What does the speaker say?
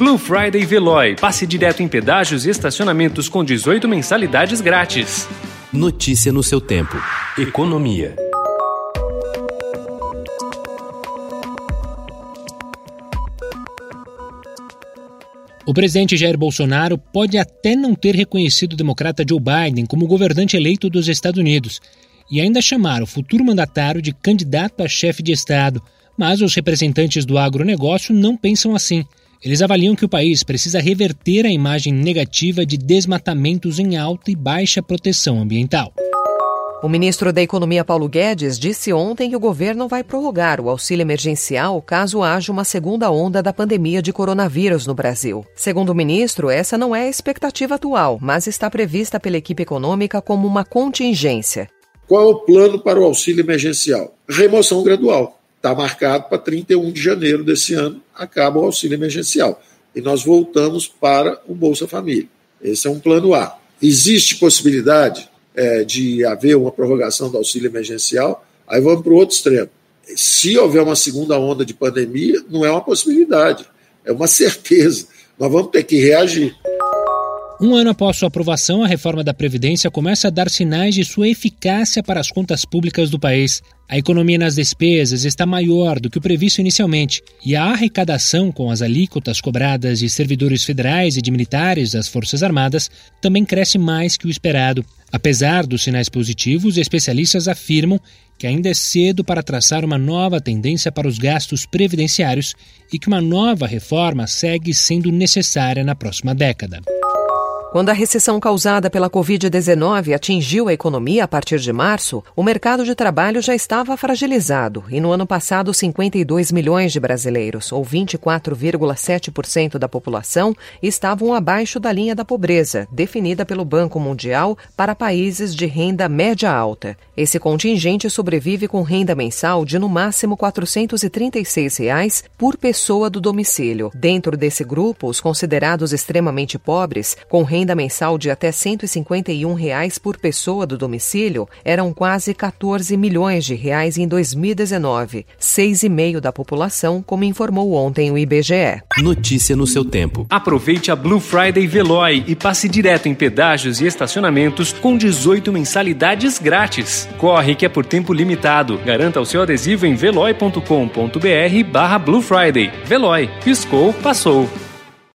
Blue Friday Veloy. Passe direto em pedágios e estacionamentos com 18 mensalidades grátis. Notícia no seu tempo. Economia. O presidente Jair Bolsonaro pode até não ter reconhecido o democrata Joe Biden como governante eleito dos Estados Unidos e ainda chamar o futuro mandatário de candidato a chefe de Estado, mas os representantes do agronegócio não pensam assim. Eles avaliam que o país precisa reverter a imagem negativa de desmatamentos em alta e baixa proteção ambiental. O ministro da Economia Paulo Guedes disse ontem que o governo vai prorrogar o auxílio emergencial caso haja uma segunda onda da pandemia de coronavírus no Brasil. Segundo o ministro, essa não é a expectativa atual, mas está prevista pela equipe econômica como uma contingência. Qual é o plano para o auxílio emergencial? Remoção gradual. Está marcado para 31 de janeiro desse ano, acaba o auxílio emergencial. E nós voltamos para o Bolsa Família. Esse é um plano A. Existe possibilidade é, de haver uma prorrogação do auxílio emergencial, aí vamos para o outro extremo. Se houver uma segunda onda de pandemia, não é uma possibilidade, é uma certeza. Nós vamos ter que reagir. Um ano após sua aprovação, a reforma da Previdência começa a dar sinais de sua eficácia para as contas públicas do país. A economia nas despesas está maior do que o previsto inicialmente, e a arrecadação com as alíquotas cobradas de servidores federais e de militares das Forças Armadas também cresce mais que o esperado. Apesar dos sinais positivos, especialistas afirmam que ainda é cedo para traçar uma nova tendência para os gastos previdenciários e que uma nova reforma segue sendo necessária na próxima década. Quando a recessão causada pela Covid-19 atingiu a economia a partir de março, o mercado de trabalho já estava fragilizado e no ano passado 52 milhões de brasileiros, ou 24,7% da população, estavam abaixo da linha da pobreza, definida pelo Banco Mundial para países de renda média alta. Esse contingente sobrevive com renda mensal de no máximo 436 reais por pessoa do domicílio. Dentro desse grupo, os considerados extremamente pobres, com renda renda mensal de até 151 reais por pessoa do domicílio eram quase 14 milhões de reais em 2019, 6,5% da população, como informou ontem o IBGE. Notícia no seu tempo. Aproveite a Blue Friday Veloy e passe direto em pedágios e estacionamentos com 18 mensalidades grátis. Corre que é por tempo limitado. Garanta o seu adesivo em veloy.com.br barra Blue Friday. Veloy. Piscou, passou.